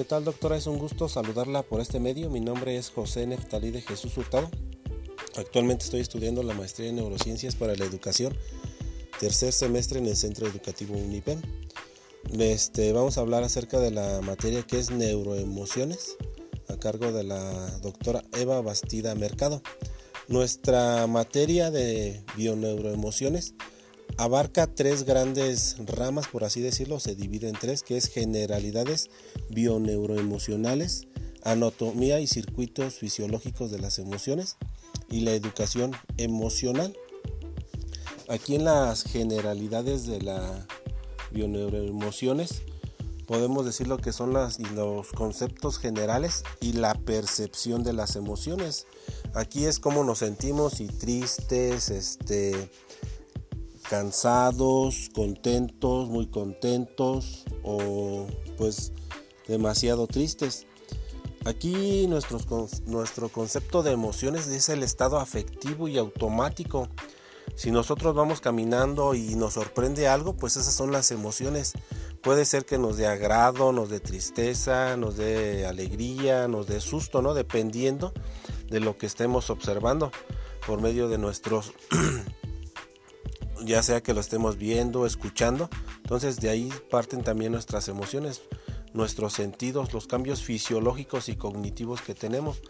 ¿Qué tal doctora? Es un gusto saludarla por este medio. Mi nombre es José Neftalí de Jesús Hurtado. Actualmente estoy estudiando la maestría en neurociencias para la educación, tercer semestre en el Centro Educativo UNIPEM. Este, vamos a hablar acerca de la materia que es neuroemociones, a cargo de la doctora Eva Bastida Mercado. Nuestra materia de bioneuroemociones abarca tres grandes ramas, por así decirlo, se divide en tres, que es generalidades bioneuroemocionales, anatomía y circuitos fisiológicos de las emociones y la educación emocional. Aquí en las generalidades de la bioneuroemociones podemos decir lo que son los conceptos generales y la percepción de las emociones. Aquí es como nos sentimos y tristes, este, cansados, contentos, muy contentos o pues demasiado tristes. Aquí nuestro concepto de emociones es el estado afectivo y automático. Si nosotros vamos caminando y nos sorprende algo, pues esas son las emociones. Puede ser que nos dé agrado, nos dé tristeza, nos dé alegría, nos dé susto, ¿no? Dependiendo de lo que estemos observando por medio de nuestros ya sea que lo estemos viendo, escuchando. Entonces de ahí parten también nuestras emociones, nuestros sentidos, los cambios fisiológicos y cognitivos que tenemos,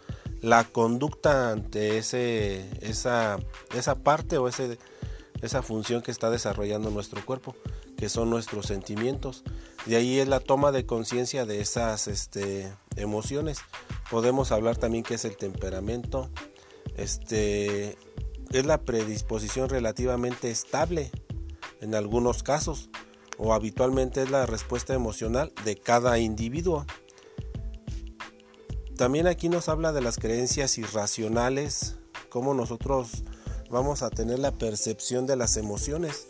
la conducta ante ese, esa, esa parte o ese, esa función que está desarrollando nuestro cuerpo, que son nuestros sentimientos. De ahí es la toma de conciencia de esas este, emociones. Podemos hablar también que es el temperamento, este, es la predisposición relativamente estable en algunos casos o habitualmente es la respuesta emocional de cada individuo. También aquí nos habla de las creencias irracionales, cómo nosotros vamos a tener la percepción de las emociones.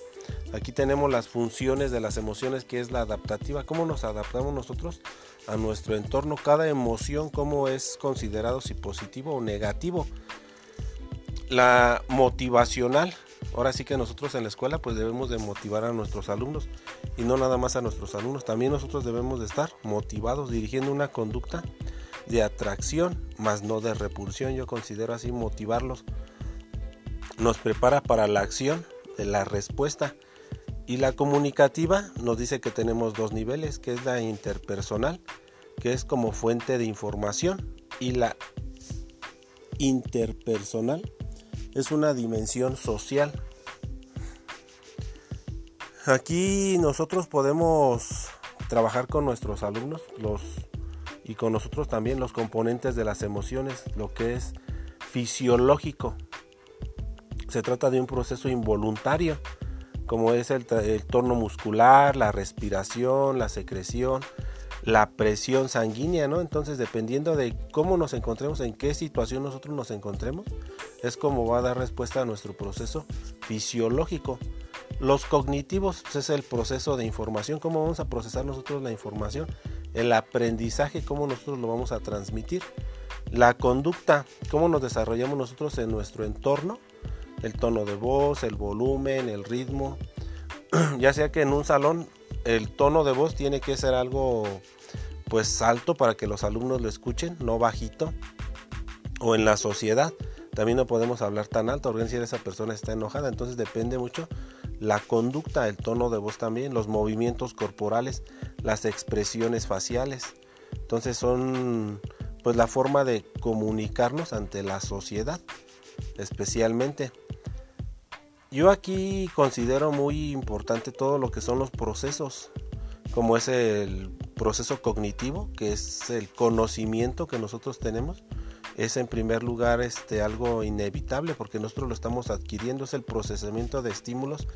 Aquí tenemos las funciones de las emociones, que es la adaptativa, cómo nos adaptamos nosotros a nuestro entorno, cada emoción, cómo es considerado si positivo o negativo la motivacional. Ahora sí que nosotros en la escuela pues debemos de motivar a nuestros alumnos y no nada más a nuestros alumnos, también nosotros debemos de estar motivados dirigiendo una conducta de atracción, más no de repulsión. Yo considero así motivarlos nos prepara para la acción de la respuesta y la comunicativa nos dice que tenemos dos niveles, que es la interpersonal, que es como fuente de información y la interpersonal es una dimensión social. Aquí nosotros podemos trabajar con nuestros alumnos los, y con nosotros también los componentes de las emociones, lo que es fisiológico. Se trata de un proceso involuntario, como es el, el tono muscular, la respiración, la secreción, la presión sanguínea, ¿no? Entonces, dependiendo de cómo nos encontremos, en qué situación nosotros nos encontremos, es como va a dar respuesta a nuestro proceso fisiológico. Los cognitivos pues, es el proceso de información, cómo vamos a procesar nosotros la información, el aprendizaje, cómo nosotros lo vamos a transmitir, la conducta, cómo nos desarrollamos nosotros en nuestro entorno, el tono de voz, el volumen, el ritmo, ya sea que en un salón el tono de voz tiene que ser algo pues alto para que los alumnos lo escuchen, no bajito. O en la sociedad también no podemos hablar tan alto, porque si esa persona está enojada, entonces depende mucho la conducta, el tono de voz también, los movimientos corporales, las expresiones faciales. Entonces son pues la forma de comunicarnos ante la sociedad, especialmente. Yo aquí considero muy importante todo lo que son los procesos, como es el proceso cognitivo, que es el conocimiento que nosotros tenemos. Es en primer lugar este, algo inevitable porque nosotros lo estamos adquiriendo, es el procesamiento de estímulos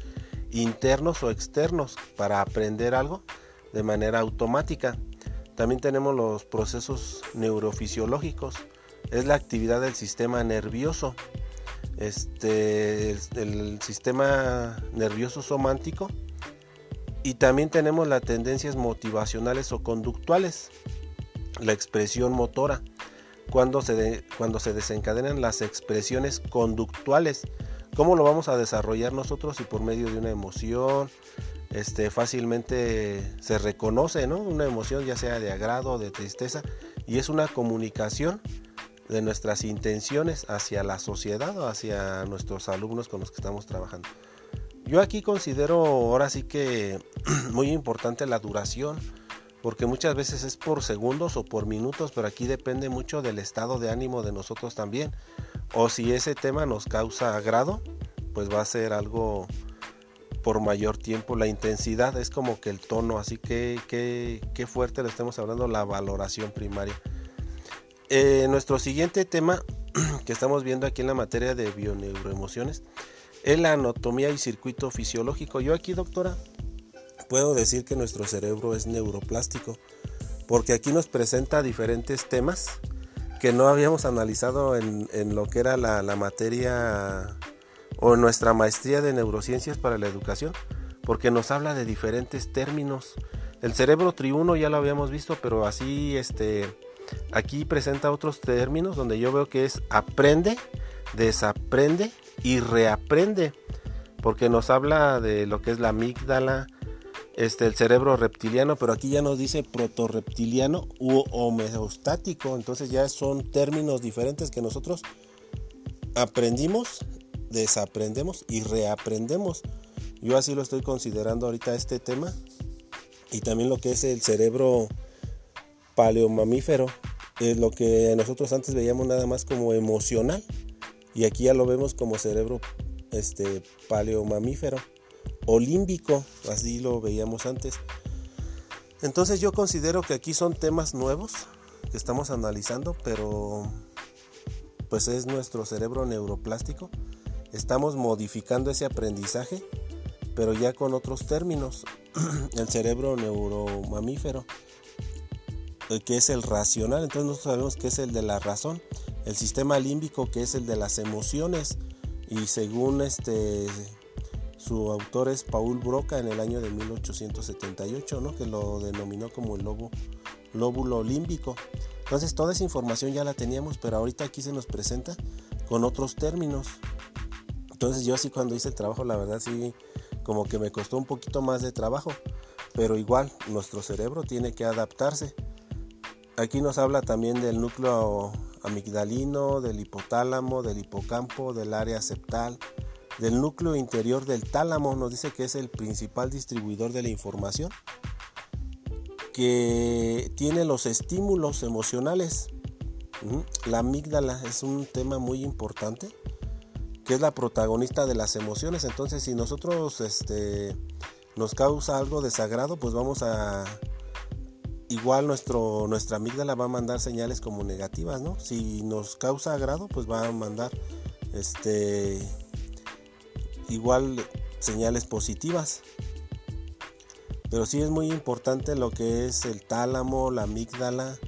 internos o externos para aprender algo de manera automática. También tenemos los procesos neurofisiológicos, es la actividad del sistema nervioso. Este, el, sistema nervioso somántico. Y también tenemos las tendencias motivacionales o conductuales, la expresión motora, cuando se, cuando se desencadenan las expresiones conductuales, cómo lo vamos a desarrollar nosotros y por medio de una emoción, este, fácilmente se reconoce, ¿no? Una emoción ya sea de agrado o de tristeza y es una comunicación de nuestras intenciones hacia la sociedad o hacia nuestros alumnos con los que estamos trabajando. Yo aquí considero ahora sí que muy importante la duración, porque muchas veces es por segundos o por minutos, pero aquí depende mucho del estado de ánimo de nosotros también. O si ese tema nos causa agrado, pues va a ser algo por mayor tiempo. La intensidad es como que el tono, así que qué fuerte le estamos hablando, la valoración primaria. Eh, nuestro siguiente tema que estamos viendo aquí en la materia de bioneuroemociones es la anatomía y circuito fisiológico. Yo aquí, doctora, puedo decir que nuestro cerebro es neuroplástico, porque aquí nos presenta diferentes temas que no habíamos analizado en, lo que era la, la materia o nuestra maestría de neurociencias para la educación, porque nos habla de diferentes términos. El cerebro triuno ya lo habíamos visto, pero así este Aquí presenta otros términos donde yo veo que es aprende, desaprende y reaprende, porque nos habla de lo que es la amígdala, este, el cerebro reptiliano, pero aquí ya nos dice protorreptiliano u homeostático, entonces ya son términos diferentes que nosotros aprendimos, desaprendemos y reaprendemos. Yo así lo estoy considerando ahorita este tema y también lo que es el cerebro paleomamífero, es lo que nosotros antes veíamos nada más como emocional y aquí ya lo vemos como cerebro este paleomamífero o límbico, así lo veíamos antes. Entonces yo considero que aquí son temas nuevos que estamos analizando, pero pues es nuestro cerebro neuroplástico. Estamos modificando ese aprendizaje, pero ya con otros términos. El cerebro neuromamífero que es el racional, entonces nosotros sabemos que es el de la razón, el sistema límbico que es el de las emociones y según este su autor es Paul Broca en el año de 1878, ¿no? que lo denominó como el lobo, lóbulo límbico. Entonces toda esa información ya la teníamos, pero ahorita aquí se nos presenta con otros términos. Entonces yo así cuando hice el trabajo, la verdad sí, como que me costó un poquito más de trabajo, pero igual nuestro cerebro tiene que adaptarse. Aquí nos habla también del núcleo amigdalino, del hipotálamo, del hipocampo, del área septal, del núcleo interior del tálamo. Nos dice que es el principal distribuidor de la información, que tiene los estímulos emocionales. La amígdala es un tema muy importante, que es la protagonista de las emociones. Entonces, si nosotros este, nos causa algo desagrado, pues vamos a igual nuestro, nuestra amígdala va a mandar señales como negativas, ¿no? Si nos causa agrado, pues va a mandar este igual señales positivas. Pero sí es muy importante lo que es el tálamo, la amígdala,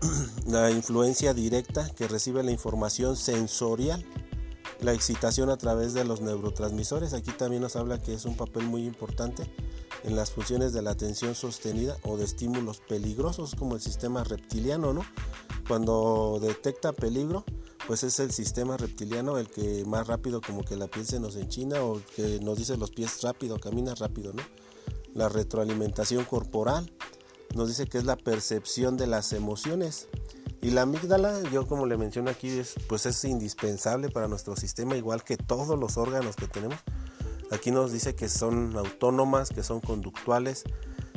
la influencia directa que recibe la información sensorial, la excitación a través de los neurotransmisores. Aquí también nos habla que es un papel muy importante en las funciones de la atención sostenida o de estímulos peligrosos como el sistema reptiliano, ¿no? Cuando detecta peligro, pues es el sistema reptiliano el que más rápido como que la piel nos enchina o que nos dice los pies rápido, camina rápido, ¿no? La retroalimentación corporal nos dice que es la percepción de las emociones. Y la amígdala, yo como le menciono aquí, es, pues es indispensable para nuestro sistema, igual que todos los órganos que tenemos Aquí nos dice que son autónomas, que son conductuales,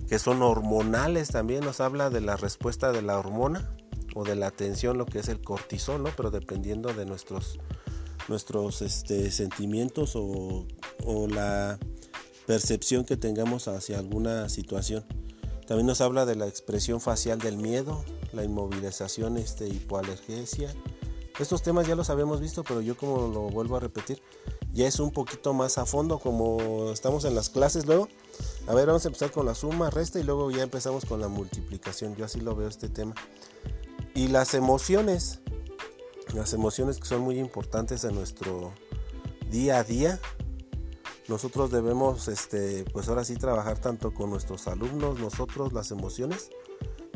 que son hormonales también. Nos habla de la respuesta de la hormona o de la atención, lo que es el cortisol, ¿no? Pero dependiendo de nuestros, nuestros este, sentimientos o, o la percepción que tengamos hacia alguna situación. También nos habla de la expresión facial del miedo, la inmovilización, este, hipoalergesia. Estos temas ya los habíamos visto, pero yo como lo vuelvo a repetir, ya es un poquito más a fondo como estamos en las clases luego. A ver, vamos a empezar con la suma, resta y luego ya empezamos con la multiplicación. Yo así lo veo este tema. Y las emociones, las emociones que son muy importantes en nuestro día a día. Nosotros debemos, este, pues ahora sí trabajar tanto con nuestros alumnos, nosotros las emociones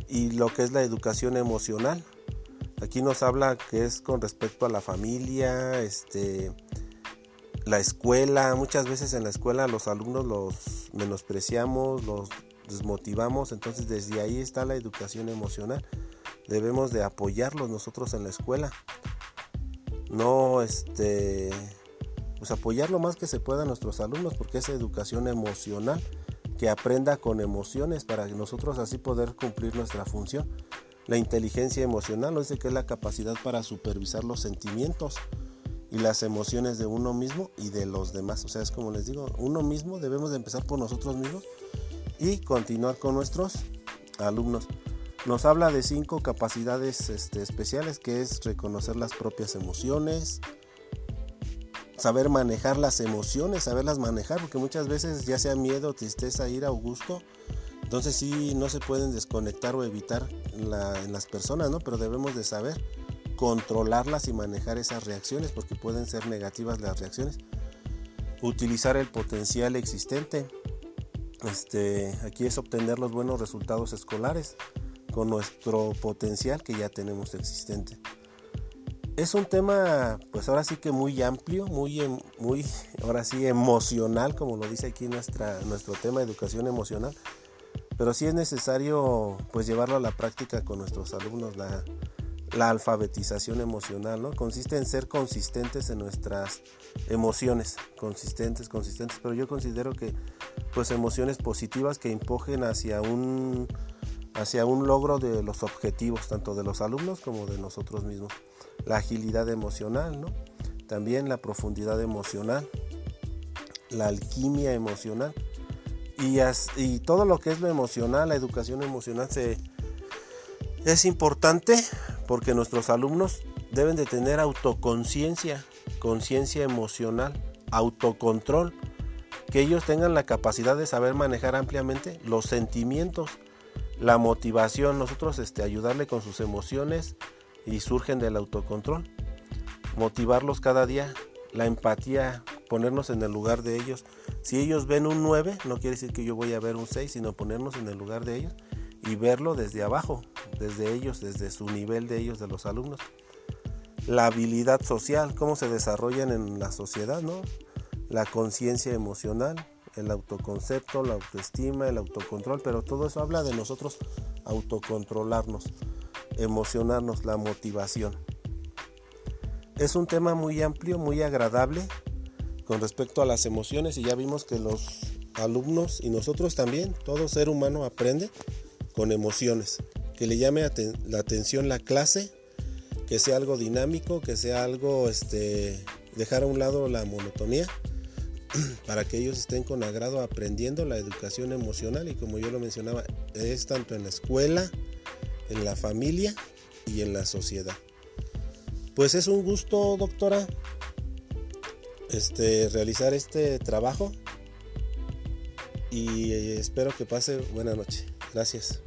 y lo que es la educación emocional. Aquí nos habla que es con respecto a la familia, este, la escuela, muchas veces en la escuela los alumnos los menospreciamos, los desmotivamos, entonces desde ahí está la educación emocional. Debemos de apoyarlos nosotros en la escuela. No este pues apoyar lo más que se pueda a nuestros alumnos porque es educación emocional, que aprenda con emociones para nosotros así poder cumplir nuestra función. La inteligencia emocional, dice que es la capacidad para supervisar los sentimientos y las emociones de uno mismo y de los demás. O sea, es como les digo, uno mismo debemos de empezar por nosotros mismos y continuar con nuestros alumnos. Nos habla de cinco capacidades este, especiales que es reconocer las propias emociones, saber manejar las emociones, saberlas manejar, porque muchas veces ya sea miedo, tristeza, ira o gusto, entonces sí no se pueden desconectar o evitar en, en las personas, ¿no? Pero debemos de saber controlarlas y manejar esas reacciones porque pueden ser negativas las reacciones. Utilizar el potencial existente. Este, aquí es obtener los buenos resultados escolares con nuestro potencial que ya tenemos existente. Es un tema, pues ahora sí que muy amplio, muy, em, muy, ahora sí emocional, como lo dice aquí nuestra, nuestro tema educación emocional. Pero sí es necesario, pues llevarlo a la práctica con nuestros alumnos. La, la alfabetización emocional, ¿no? Consiste en ser consistentes en nuestras emociones, consistentes, consistentes, pero yo considero que pues emociones positivas que empujen hacia un hacia un logro de los objetivos tanto de los alumnos como de nosotros mismos. La agilidad emocional, ¿no? También la profundidad emocional, la alquimia emocional y, y todo lo que es lo emocional, la educación emocional se es importante porque nuestros alumnos deben de tener autoconciencia, conciencia emocional, autocontrol, que ellos tengan la capacidad de saber manejar ampliamente los sentimientos, la motivación, nosotros este, ayudarle con sus emociones y surgen del autocontrol, motivarlos cada día, la empatía, ponernos en el lugar de ellos. Si ellos ven un 9, no quiere decir que yo voy a ver un 6, sino ponernos en el lugar de ellos y verlo desde abajo, desde ellos, desde su nivel de ellos, de los alumnos. La habilidad social, cómo se desarrollan en la sociedad, ¿no? La conciencia emocional, el autoconcepto, la autoestima, el autocontrol, pero todo eso habla de nosotros autocontrolarnos, emocionarnos, la motivación. Es un tema muy amplio, muy agradable con respecto a las emociones y ya vimos que los alumnos y nosotros también, todo ser humano aprende con emociones, que le llame la atención la clase, que sea algo dinámico, que sea algo, este, dejar a un lado la monotonía, para que ellos estén con agrado aprendiendo la educación emocional y como yo lo mencionaba, es tanto en la escuela, en la familia y en la sociedad. Pues es un gusto, doctora, este, realizar este trabajo y espero que pase buena noche. Gracias.